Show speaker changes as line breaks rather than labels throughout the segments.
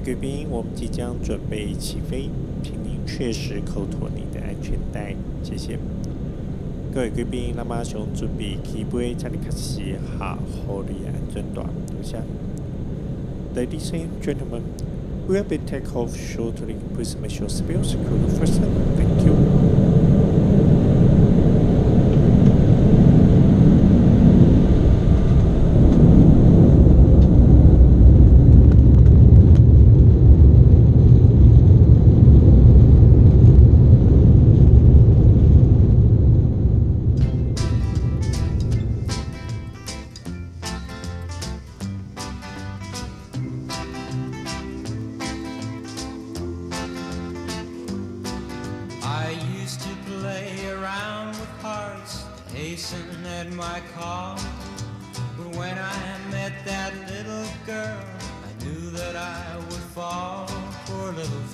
贵宾，我们即将准备起飞，请您确实扣妥您的安全带，谢谢。各位贵宾，那么熊准备起飞，请你开始哈好的安全带，多谢。Ladies and gentlemen, we will be take off shortly. Please make sure seatbelt secure first.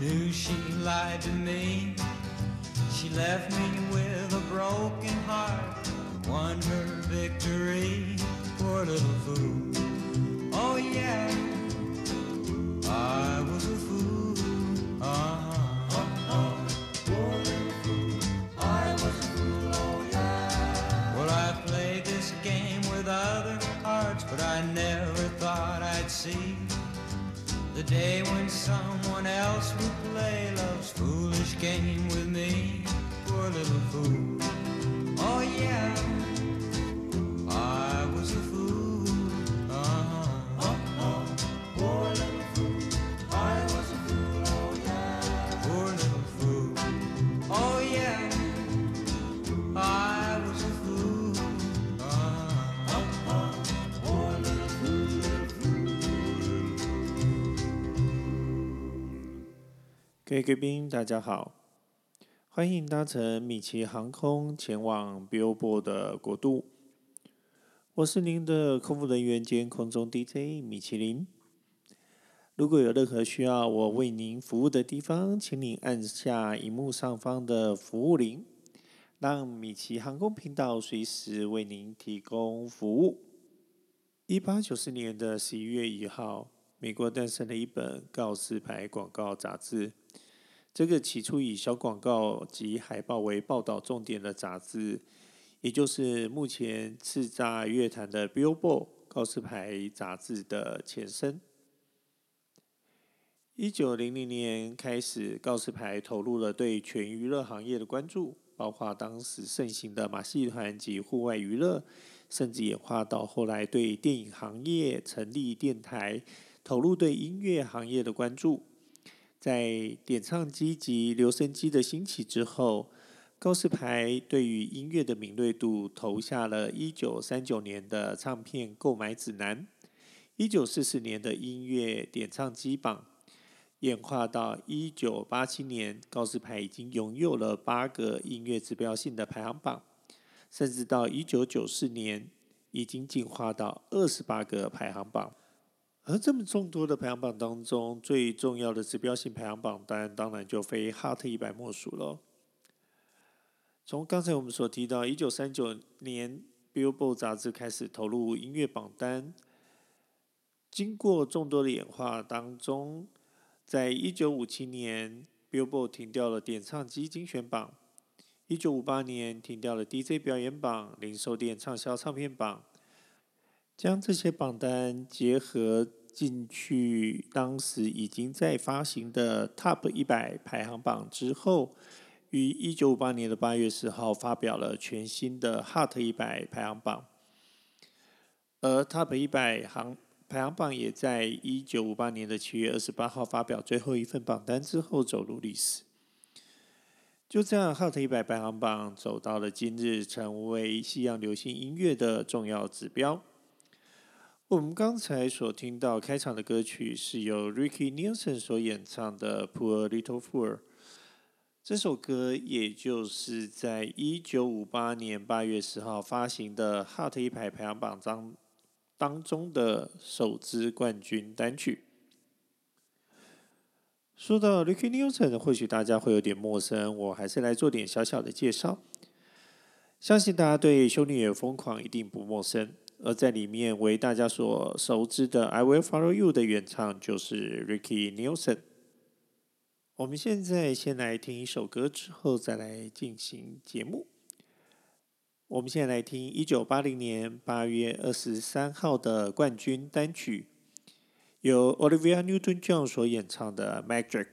knew she
lied to me. She left me with a broken heart, won her victory, poor little fool. Oh yeah. The day when someone else would play love's foolish game with me, poor little fool. Oh yeah.
各位贵宾，大家好，欢迎搭乘米奇航空前往 Billboard 的国度。我是您的空服人员兼空中 DJ 米其林。如果有任何需要我为您服务的地方，请您按下荧幕上方的服务铃，让米奇航空频道随时为您提供服务。一八九四年的十一月一号，美国诞生了一本告示牌广告杂志。这个起初以小广告及海报为报道重点的杂志，也就是目前叱咤乐坛的 Billboard 告示牌杂志的前身。一九零零年开始，告示牌投入了对全娱乐行业的关注，包括当时盛行的马戏团及户外娱乐，甚至演化到后来对电影行业成立电台，投入对音乐行业的关注。在点唱机及留声机的兴起之后，告示牌对于音乐的敏锐度投下了一九三九年的唱片购买指南，一九四四年的音乐点唱机榜，演化到一九八七年，告示牌已经拥有了八个音乐指标性的排行榜，甚至到一九九四年，已经进化到二十八个排行榜。而这么众多的排行榜当中，最重要的指标性排行榜单，当然就非 Hot 一百莫属了。从刚才我们所提到，一九三九年 Billboard 杂志开始投入音乐榜单，经过众多的演化当中，在一九五七年 Billboard 停掉了点唱机精选榜，一九五八年停掉了 DJ 表演榜、零售店畅销唱片榜。将这些榜单结合进去，当时已经在发行的 Top 一百排行榜之后，于一九五八年的八月十号发表了全新的 Hot 一百排行榜，而 Top 一百行排行榜也在一九五八年的七月二十八号发表最后一份榜单之后走入历史。就这样，Hot 一百排行榜走到了今日，成为西洋流行音乐的重要指标。我们刚才所听到开场的歌曲是由 Ricky Nelson 所演唱的《Poor Little Fool》。这首歌也就是在一九五八年八月十号发行的 Hot 一排排行榜当当中的首支冠军单曲。说到 Ricky Nelson，或许大家会有点陌生，我还是来做点小小的介绍。相信大家对《修女也疯狂》一定不陌生，而在里面为大家所熟知的《I Will Follow You》的原唱就是 Ricky Nelson。我们现在先来听一首歌，之后再来进行节目。我们现在来听一九八零年八月二十三号的冠军单曲。由 Olivia Newton-John 所演唱的《Magic》。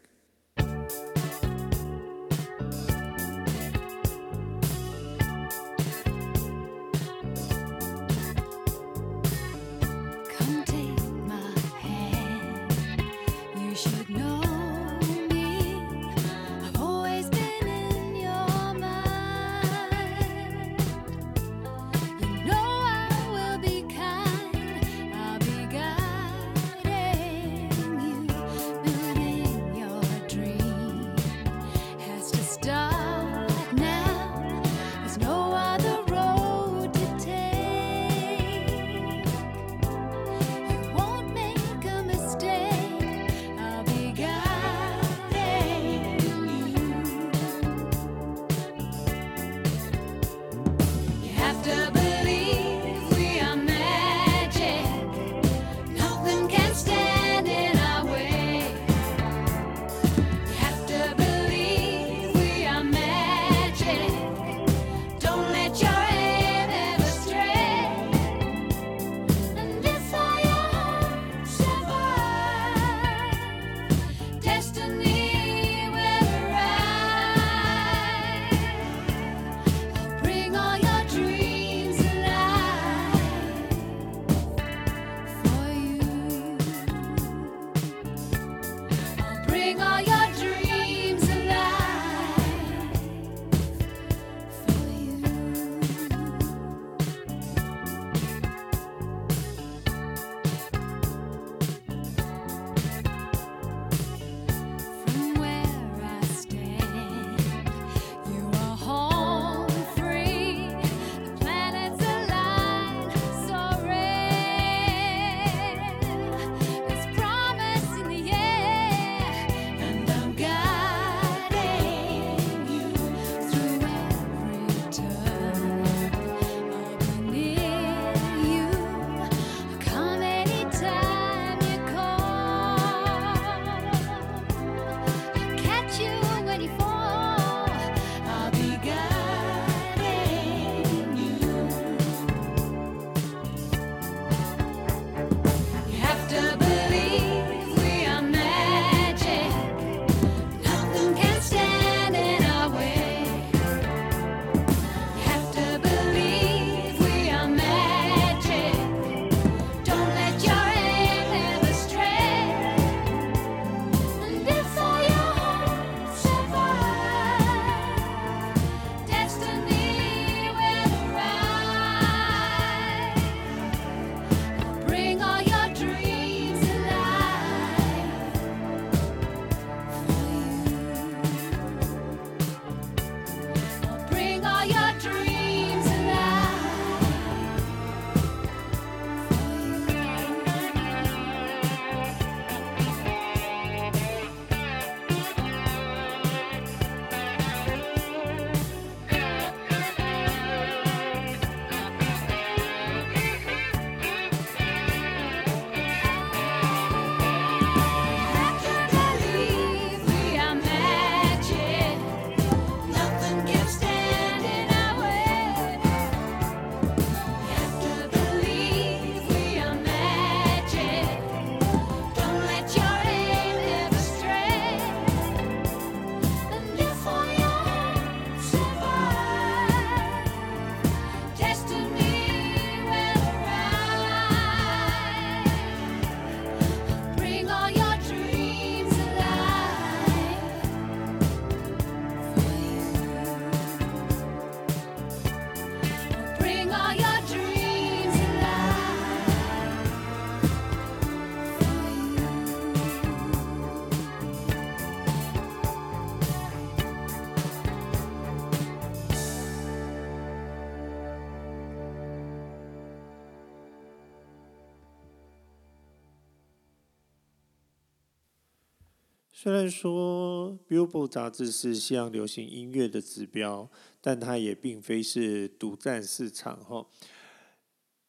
虽然说 Billboard 杂志是西洋流行音乐的指标，但它也并非是独占市场。哈，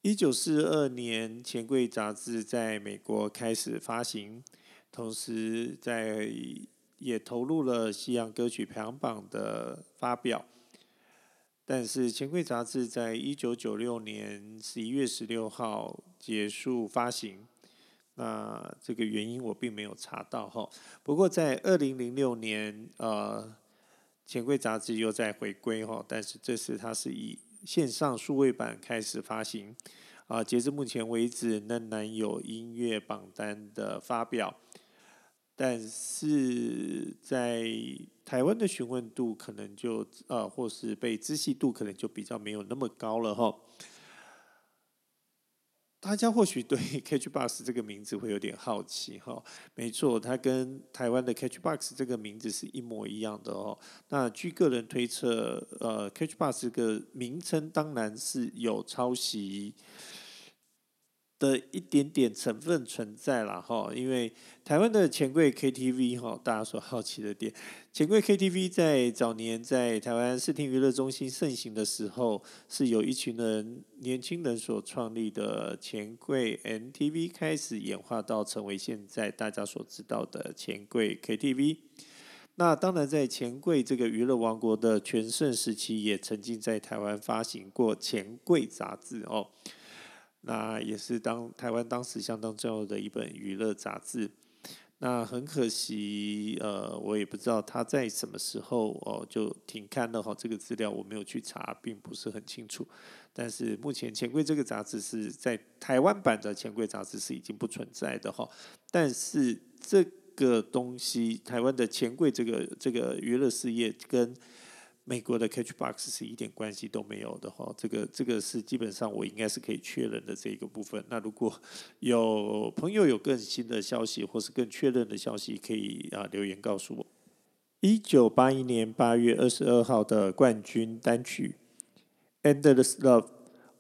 一九四二年，钱柜杂志在美国开始发行，同时在也投入了西洋歌曲排行榜的发表。但是钱柜杂志在一九九六年十一月十六号结束发行。那这个原因我并没有查到哈，不过在二零零六年，呃，钱柜杂志又在回归哈，但是这次它是以线上数位版开始发行，啊，截至目前为止仍然有音乐榜单的发表，但是在台湾的询问度可能就呃，或是被知悉度可能就比较没有那么高了哈。大家或许对 Catch Bus 这个名字会有点好奇哈，没错，它跟台湾的 Catch Bus 这个名字是一模一样的哦。那据个人推测，呃，Catch Bus 这个名称当然是有抄袭。的一点点成分存在了哈，因为台湾的钱柜 KTV 哈，大家所好奇的点，钱柜 KTV 在早年在台湾视听娱乐中心盛行的时候，是由一群人年轻人所创立的钱柜 MTV 开始演化到成为现在大家所知道的钱柜 KTV。那当然，在钱柜这个娱乐王国的全盛时期，也曾经在台湾发行过钱柜杂志哦。那也是当台湾当时相当重要的一本娱乐杂志。那很可惜，呃，我也不知道他在什么时候哦就停刊了哈。这个资料我没有去查，并不是很清楚。但是目前钱柜这个杂志是在台湾版的钱柜杂志是已经不存在的哈。但是这个东西，台湾的钱柜这个这个娱乐事业跟美国的 Catchbox 是一点关系都没有的哈，这个这个是基本上我应该是可以确认的这一个部分。那如果有朋友有更新的消息或是更确认的消息，可以啊留言告诉我。一九八一年八月二十二号的冠军单曲《Endless Love》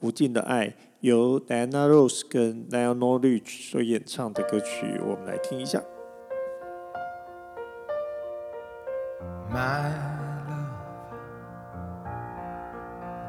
无尽的爱，由 Diana Rose 跟 Lionel Richie 所演唱的歌曲，我们来听一下。My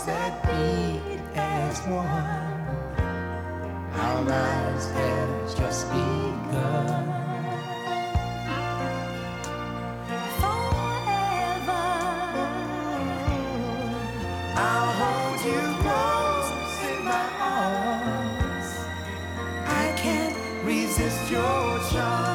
that beat as one. Our lives have just begun.
Forever,
I'll hold you close in my arms. I can't resist your charms.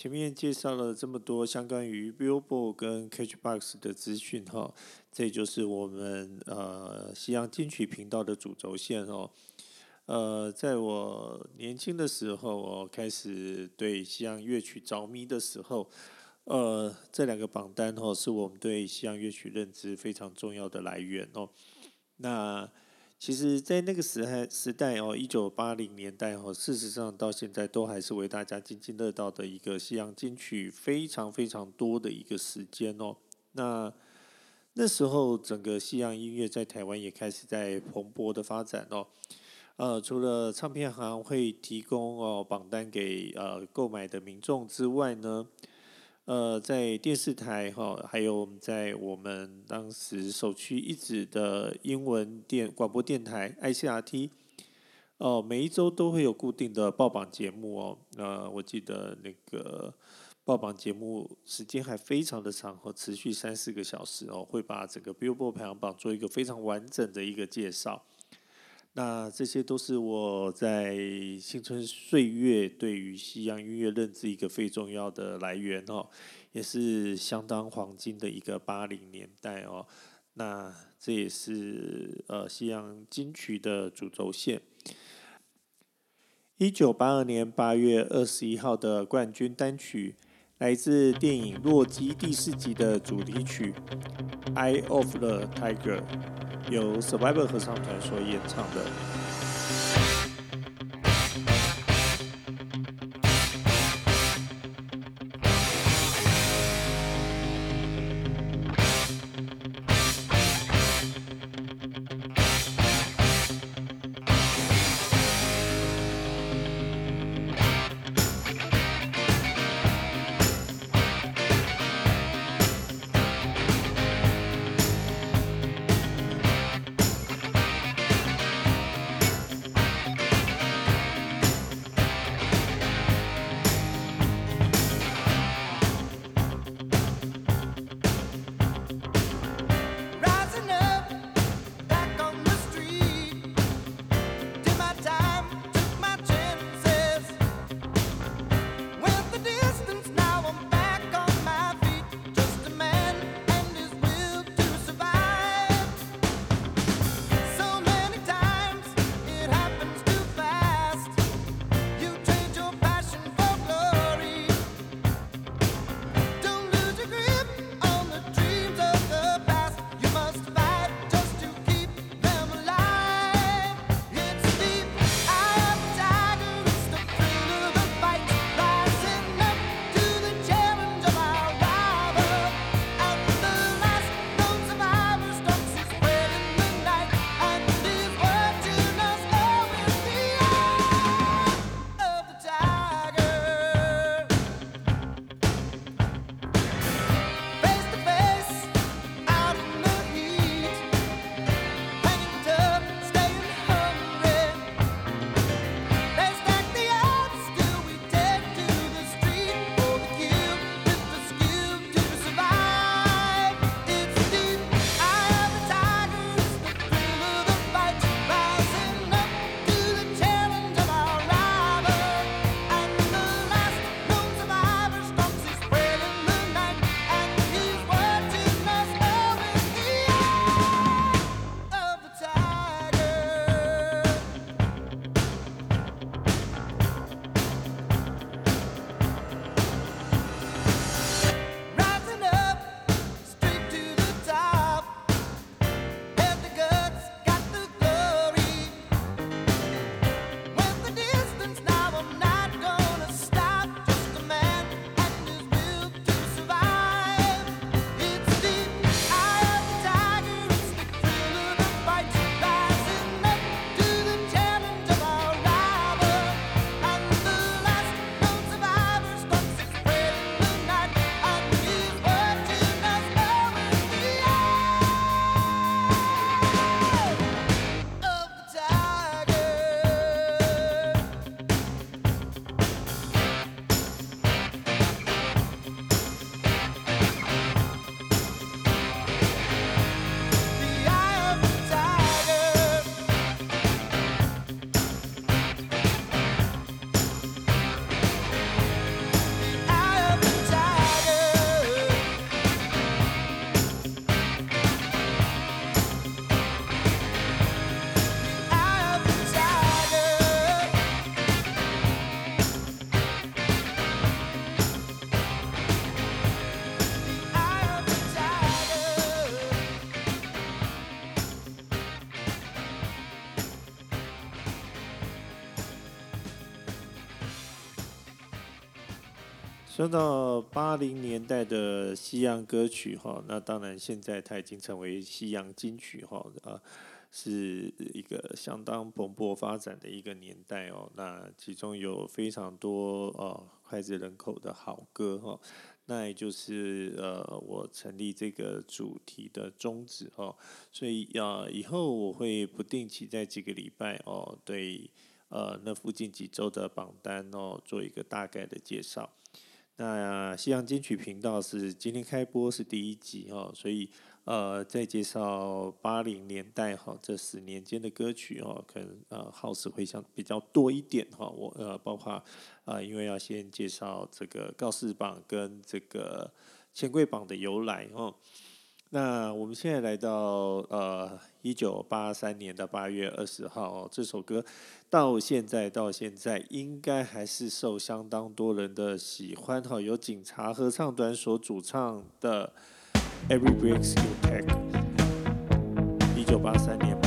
前面介绍了这么多相关于 Billboard 跟 Catchbox 的资讯哈，这就是我们呃西洋金曲频道的主轴线哦。呃，在我年轻的时候，我开始对西洋乐曲着迷的时候，呃，这两个榜单哦，是我们对西洋乐曲认知非常重要的来源哦。那其实，在那个时代时代哦，一九八零年代哦，事实上到现在都还是为大家津津乐道的一个西洋金曲非常非常多的一个时间哦。那那时候，整个西洋音乐在台湾也开始在蓬勃的发展哦。呃，除了唱片行会提供哦榜单给呃购买的民众之外呢，呃，在电视台哈，还有在我们当时首屈一指的英文电广播电台 ICRT，哦，每一周都会有固定的报榜节目哦。呃，我记得那个报榜节目时间还非常的长，和持续三四个小时哦，会把整个 Billboard 排行榜做一个非常完整的一个介绍。那这些都是我在青春岁月对于西洋音乐认知一个非重要的来源哦，也是相当黄金的一个八零年代哦。那这也是呃西洋金曲的主轴线。一九八二年八月二十一号的冠军单曲，来自电影《洛基》第四集的主题曲《Eye of the Tiger》。由 Survivor 合唱团所演唱的。说到八零年代的西洋歌曲哈，那当然现在它已经成为西洋金曲哈啊，是一个相当蓬勃发展的一个年代哦。那其中有非常多呃脍炙人口的好歌哈，那也就是呃我成立这个主题的宗旨哦。所以啊，以后我会不定期在几个礼拜哦，对呃那附近几周的榜单哦做一个大概的介绍。那西洋金曲频道是今天开播是第一集哈，所以呃在介绍八零年代哈这十年间的歌曲哦，可能呃耗时会相比较多一点哈。我呃包括啊、因为要先介绍这个告示榜跟这个钱柜榜的由来哦。那我们现在来到呃一九八三年的八月二十号哦，这首歌到现在到现在应该还是受相当多人的喜欢哈，由警察合唱团所主唱的《Every Breath You Take》，一九八三年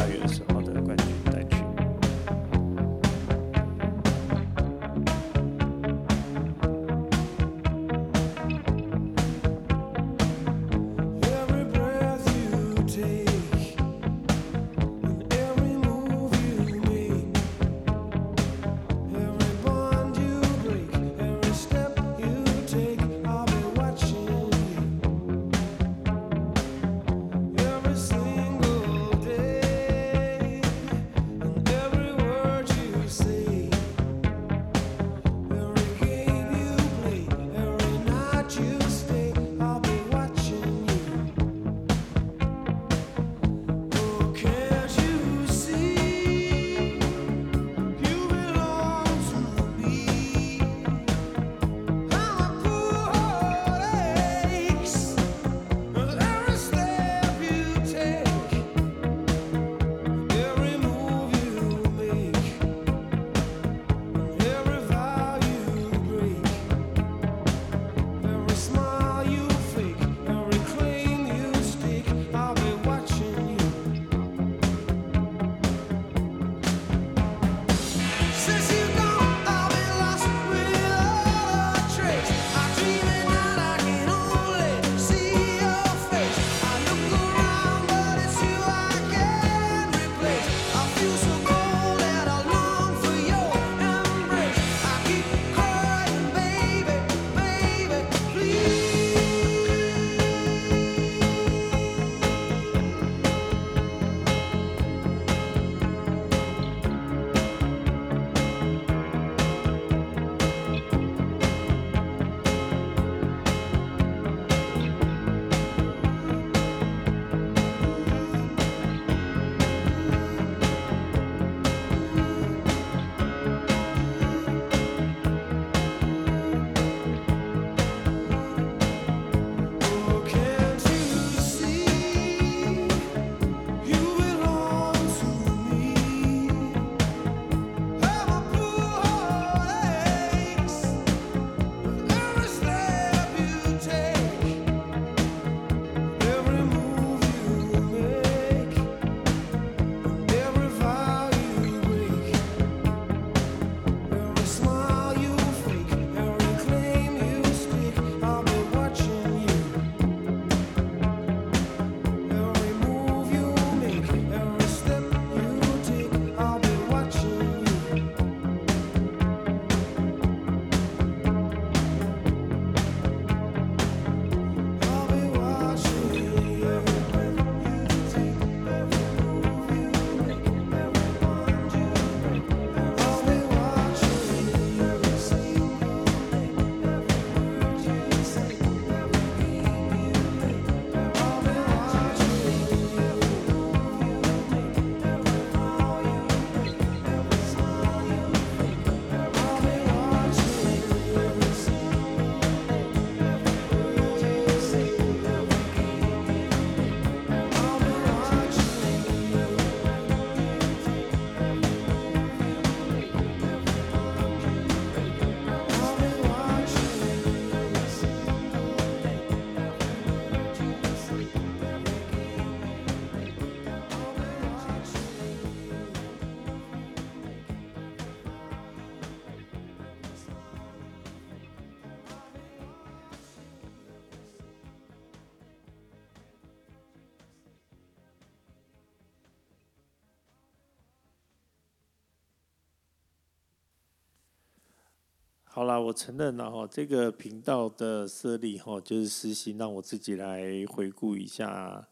好啦，我承认了哈，这个频道的设立哈，就是实行让我自己来回顾一下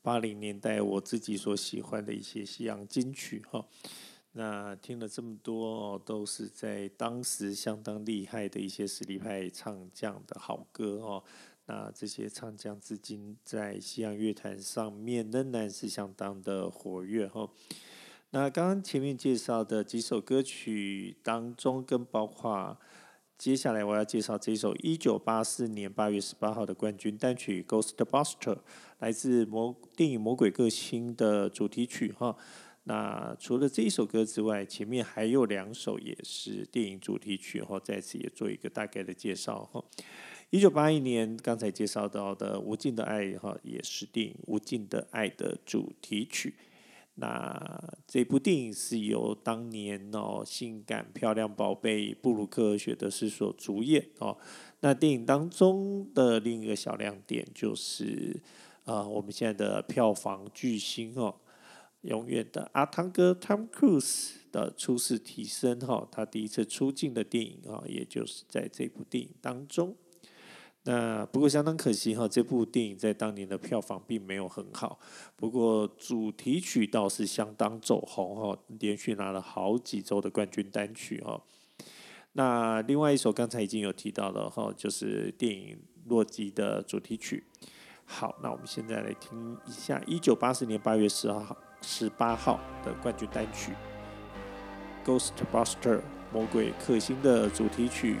八零年代我自己所喜欢的一些西洋金曲哈。那听了这么多，都是在当时相当厉害的一些实力派唱将的好歌哦。那这些唱将至今在西洋乐坛上面仍然是相当的活跃哈。那刚刚前面介绍的几首歌曲当中，跟包括接下来我要介绍这首一九八四年八月十八号的冠军单曲《Ghostbuster》，来自魔电影《魔鬼个性》的主题曲哈。那除了这一首歌之外，前面还有两首也是电影主题曲哈，在此也做一个大概的介绍哈。一九八一年刚才介绍到的《无尽的爱》哈，也是电影《无尽的爱》的主题曲。那这部电影是由当年哦性感漂亮宝贝布鲁克·雪德斯所主演哦。那电影当中的另一个小亮点就是，呃，我们现在的票房巨星哦，永远的阿汤哥 Tom Cruise 的初次提升哈，他第一次出镜的电影啊，也就是在这部电影当中。那不过相当可惜哈，这部电影在当年的票房并没有很好。不过主题曲倒是相当走红哈，连续拿了好几周的冠军单曲哈。那另外一首刚才已经有提到了哈，就是电影《洛基》的主题曲。好，那我们现在来听一下一九八四年八月十二号十八号的冠军单曲《Ghostbuster》魔鬼克星的主题曲。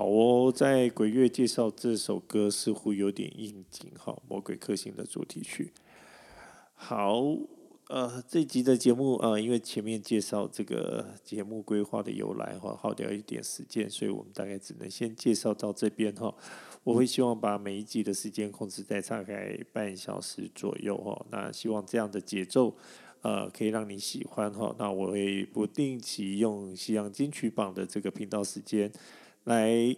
好哦，在鬼月介绍这首歌似乎有点应景哈，《魔鬼克星》的主题曲。好，呃，这集的节目呃，因为前面介绍这个节目规划的由来哈，耗掉一点时间，所以我们大概只能先介绍到这边哈。我会希望把每一集的时间控制在大概半小时左右哈。那希望这样的节奏呃，可以让你喜欢哈。那我会不定期用西洋金曲榜的这个频道时间。来，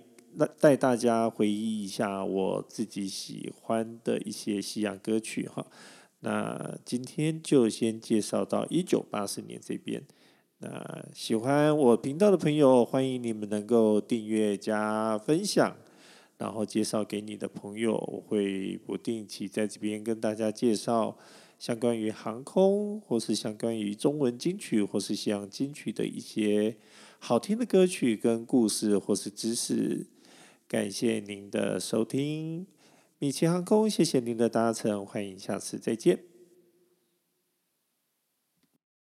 带大家回忆一下我自己喜欢的一些西洋歌曲哈。那今天就先介绍到一九八四年这边。那喜欢我频道的朋友，欢迎你们能够订阅加分享，然后介绍给你的朋友。我会不定期在这边跟大家介绍相关于航空，或是相关于中文金曲，或是西洋金曲的一些。好听的歌曲跟故事或是知识，感谢您的收听，米奇航空，谢谢您的搭乘，欢迎下次再见。